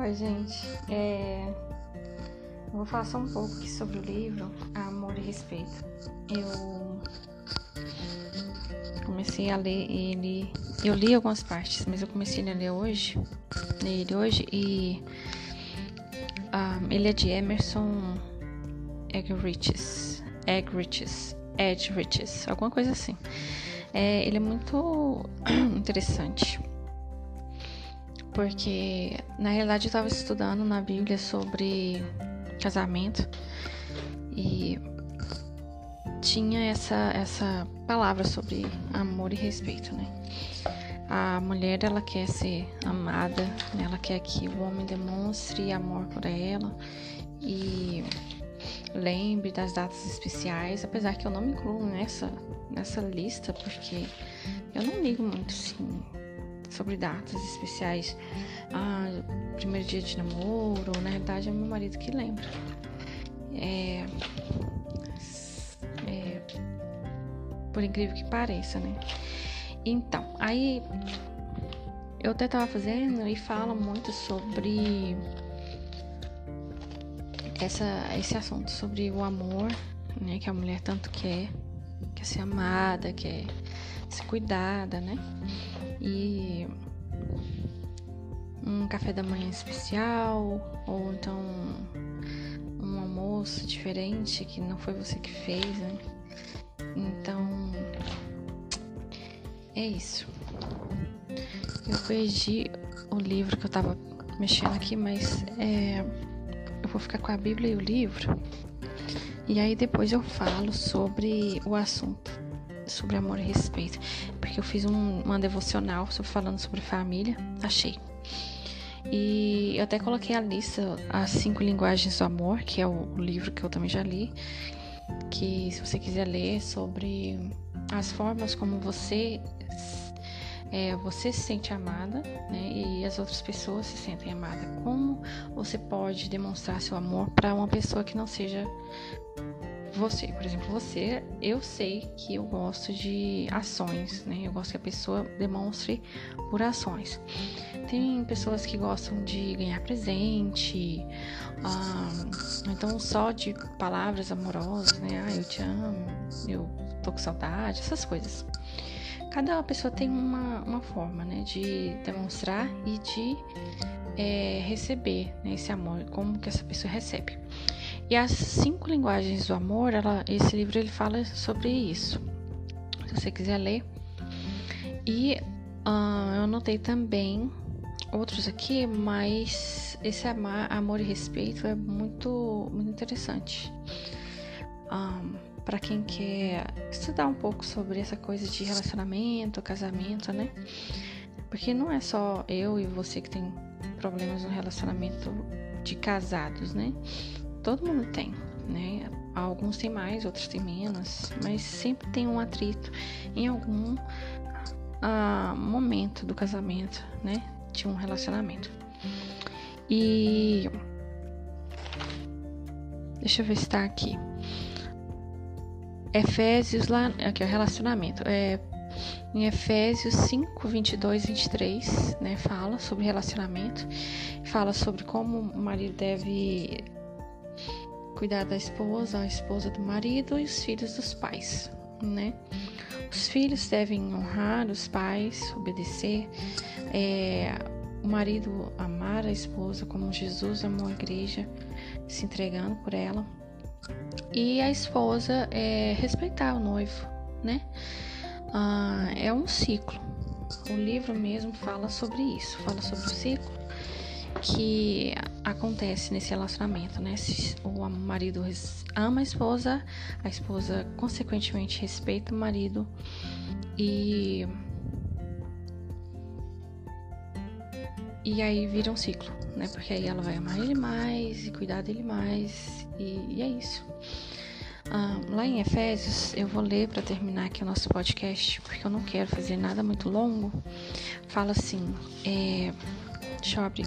Oi, gente. É... Vou falar só um pouco aqui sobre o livro Amor e Respeito. Eu comecei a ler ele. Eu li algumas partes, mas eu comecei a ler hoje. Ler ele hoje e. Um, ele é de Emerson Eggerichs. Eggerichs. Eggerichs. Alguma coisa assim. É, ele é muito interessante porque na realidade eu estava estudando na Bíblia sobre casamento e tinha essa essa palavra sobre amor e respeito, né? A mulher ela quer ser amada, né? ela quer que o homem demonstre amor por ela e lembre das datas especiais, apesar que eu não me incluo nessa nessa lista porque eu não ligo muito assim sobre datas especiais. Ah, primeiro dia de namoro, na realidade é meu marido que lembra. É, é, por incrível que pareça, né? Então, aí eu até tava fazendo e fala muito sobre essa, esse assunto, sobre o amor, né? Que a mulher tanto quer, quer ser amada, quer ser cuidada, né? e um café da manhã especial ou então um almoço diferente que não foi você que fez, né? Então é isso. Eu perdi o livro que eu tava mexendo aqui, mas é, eu vou ficar com a Bíblia e o livro. E aí depois eu falo sobre o assunto sobre amor e respeito, porque eu fiz um, uma devocional falando sobre família, achei. E eu até coloquei a lista, as cinco linguagens do amor, que é o, o livro que eu também já li, que se você quiser ler sobre as formas como você é, você se sente amada né, e as outras pessoas se sentem amadas. Como você pode demonstrar seu amor para uma pessoa que não seja você, por exemplo, você, eu sei que eu gosto de ações, né? Eu gosto que a pessoa demonstre por ações. Tem pessoas que gostam de ganhar presente, ah, então só de palavras amorosas, né? Ah, eu te amo, eu tô com saudade, essas coisas. Cada pessoa tem uma, uma forma, né, de demonstrar e de é, receber né, esse amor, como que essa pessoa recebe. E as cinco linguagens do amor, ela, esse livro ele fala sobre isso. Se você quiser ler. E uh, eu anotei também outros aqui, mas esse amar, amor e respeito é muito, muito interessante. Um, ah, para quem quer estudar um pouco sobre essa coisa de relacionamento, casamento, né? Porque não é só eu e você que tem problemas no relacionamento de casados, né? todo mundo tem, né? Alguns têm mais, outros têm menos, mas sempre tem um atrito em algum uh, momento do casamento, né? De um relacionamento. E deixa eu ver se tá aqui. Efésios lá, aqui o relacionamento. É em Efésios 5, 22 23, né, fala sobre relacionamento, fala sobre como o marido deve cuidar da esposa, a esposa do marido e os filhos dos pais, né? Os filhos devem honrar os pais, obedecer, é, o marido amar a esposa como Jesus amou a igreja, se entregando por ela, e a esposa é, respeitar o noivo, né? Ah, é um ciclo. O livro mesmo fala sobre isso, fala sobre o ciclo que acontece nesse relacionamento, né? Se o marido ama a esposa, a esposa consequentemente respeita o marido e e aí vira um ciclo, né? Porque aí ela vai amar ele mais e cuidar dele mais e, é isso. Ah, lá em Efésios, eu vou ler para terminar aqui o nosso podcast, porque eu não quero fazer nada muito longo. Fala assim, é, Deixa eu abrir.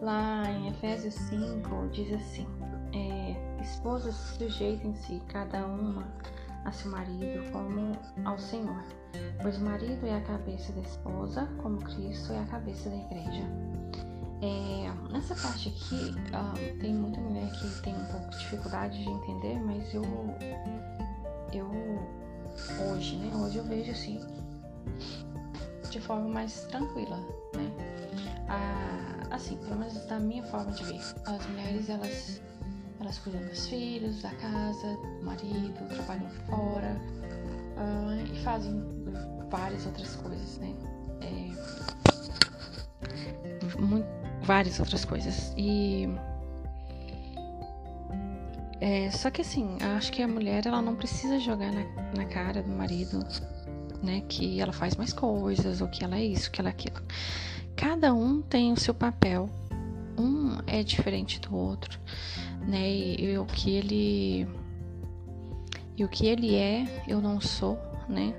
Lá em Efésios 5 diz assim: é, Esposas sujeitem-se cada uma a seu marido como ao Senhor, pois o marido é a cabeça da esposa, como Cristo é a cabeça da igreja. É, nessa parte aqui, uh, tem muita mulher que tem um pouco de dificuldade de entender, mas eu, eu hoje, né? Hoje eu vejo assim de forma mais tranquila, né? Ah, assim, pelo menos da minha forma de ver, as mulheres elas elas cuidam dos filhos, da casa, do marido, trabalham fora e fazem várias outras coisas, né? É, muito, várias outras coisas. E. É, só que assim, acho que a mulher ela não precisa jogar na, na cara do marido, né? Que ela faz mais coisas, ou que ela é isso, que ela é aquilo. Cada um tem o seu papel. Um é diferente do outro né? E, e o que ele e o que ele é, eu não sou, né?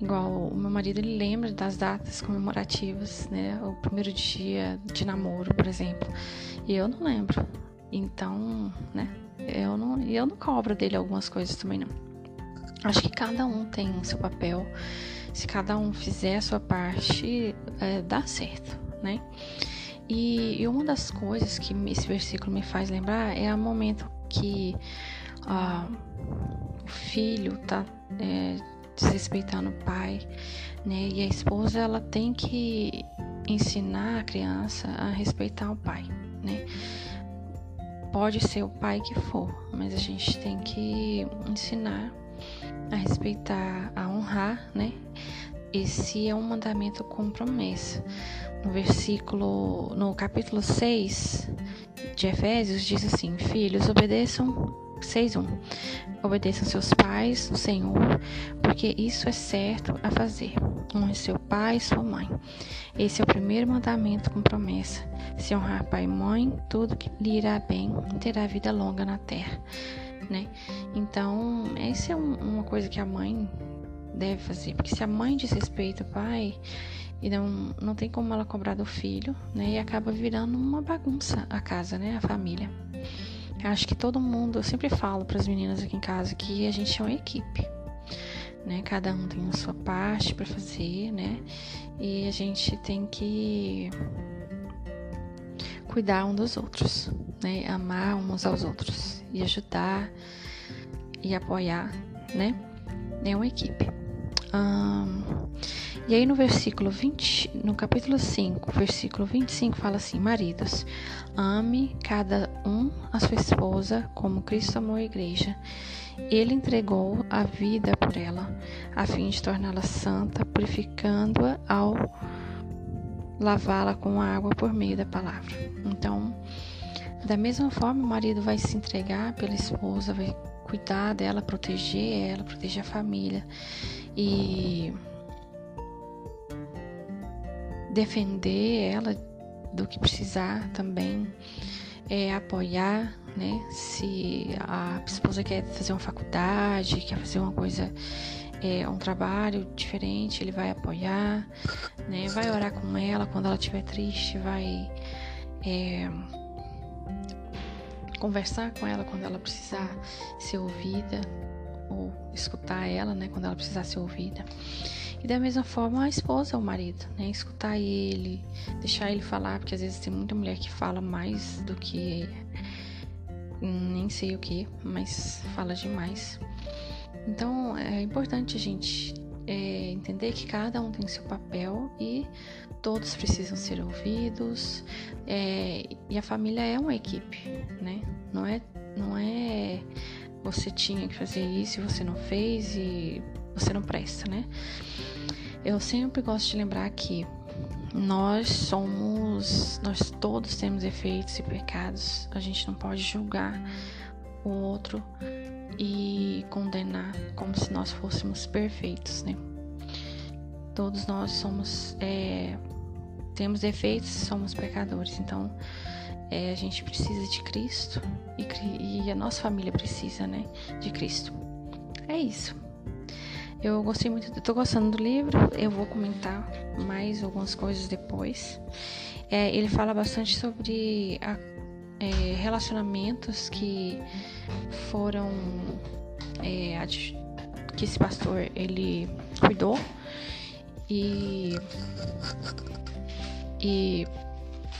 Igual o meu marido, ele lembra das datas comemorativas, né? O primeiro dia de namoro, por exemplo. E eu não lembro. Então, né? Eu não, eu não cobro dele algumas coisas também, não. Acho que cada um tem o seu papel. Se cada um fizer a sua parte, é, dá certo, né? E, e, uma das coisas que esse versículo me faz lembrar é o momento que ah, filho tá é, desrespeitando o pai, né? E a esposa ela tem que ensinar a criança a respeitar o pai, né? Pode ser o pai que for, mas a gente tem que ensinar a respeitar, a honrar, né? Esse é um mandamento com promessa no versículo, no capítulo 6 de Efésios, diz assim: Filhos, obedeçam 6:1. Obedeçam seus pais, o Senhor, porque isso é certo a fazer. Honre seu pai e sua mãe. Esse é o primeiro mandamento com promessa. Se honrar pai e mãe, tudo que lhe irá bem e terá vida longa na terra. Né? Então, essa é uma coisa que a mãe deve fazer, porque se a mãe desrespeita o pai, e não, não tem como ela cobrar do filho, né? E acaba virando uma bagunça a casa, né? A família. Eu acho que todo mundo, eu sempre falo para as meninas aqui em casa que a gente é uma equipe, né? Cada um tem a sua parte para fazer, né? E a gente tem que cuidar um dos outros, né? Amar uns aos outros e ajudar e apoiar, né? É uma equipe. Um, e aí no versículo 20, no capítulo 5, versículo 25 fala assim: Maridos, ame cada um a sua esposa como Cristo amou a igreja. Ele entregou a vida por ela, a fim de torná-la santa, purificando-a ao lavá-la com água por meio da palavra. Então, da mesma forma, o marido vai se entregar pela esposa, vai cuidar dela, proteger ela, proteger a família. E defender ela do que precisar também, é, apoiar, né? Se a esposa quer fazer uma faculdade, quer fazer uma coisa, é, um trabalho diferente, ele vai apoiar, né? Vai orar com ela quando ela estiver triste, vai é, conversar com ela quando ela precisar ser ouvida ou escutar ela, né? Quando ela precisar ser ouvida. E da mesma forma a esposa, o marido, né? Escutar ele, deixar ele falar, porque às vezes tem muita mulher que fala mais do que nem sei o que, mas fala demais. Então é importante a gente é, entender que cada um tem seu papel e todos precisam ser ouvidos. É, e a família é uma equipe, né? Não é, não é você tinha que fazer isso e você não fez e você não presta, né? Eu sempre gosto de lembrar que nós somos, nós todos temos efeitos e pecados. A gente não pode julgar o outro e condenar como se nós fôssemos perfeitos, né? Todos nós somos, é, temos defeitos, somos pecadores. Então, é, a gente precisa de Cristo e, e a nossa família precisa, né, de Cristo. É isso. Eu gostei muito, eu tô gostando do livro, eu vou comentar mais algumas coisas depois. É, ele fala bastante sobre a, é, relacionamentos que foram é, que esse pastor ele cuidou e e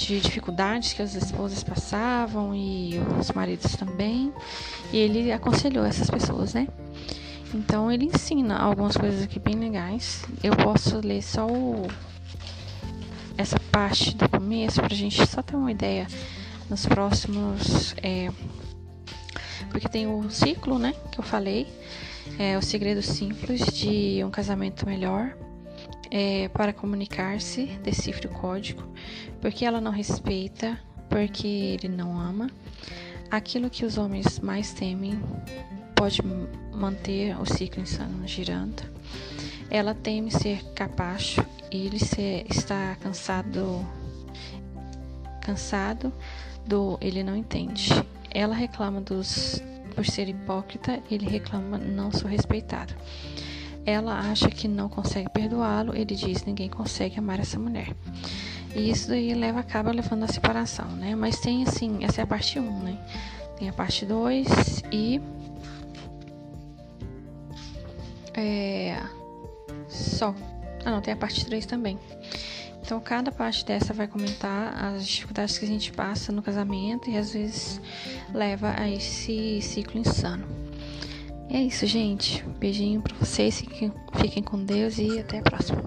de dificuldades que as esposas passavam e os maridos também. E ele aconselhou essas pessoas, né? Então ele ensina algumas coisas aqui bem legais. Eu posso ler só o, essa parte do começo pra gente só ter uma ideia nos próximos. É, porque tem o ciclo, né? Que eu falei. É o segredo simples de um casamento melhor. É, para comunicar-se, decifre o código, porque ela não respeita, porque ele não ama. Aquilo que os homens mais temem pode manter o ciclo insano girando. Ela teme ser capacho e ele se, está cansado cansado do ele não entende. Ela reclama dos por ser hipócrita, ele reclama não sou respeitado. Ela acha que não consegue perdoá-lo, ele diz ninguém consegue amar essa mulher. E isso daí leva acaba levando à separação, né? Mas tem assim, essa é a parte 1, né? Tem a parte 2 e é, só. Ah, não, tem a parte 3 também. Então, cada parte dessa vai comentar as dificuldades que a gente passa no casamento e às vezes leva a esse ciclo insano. É isso, gente. beijinho para vocês, fiquem, fiquem com Deus e até a próxima.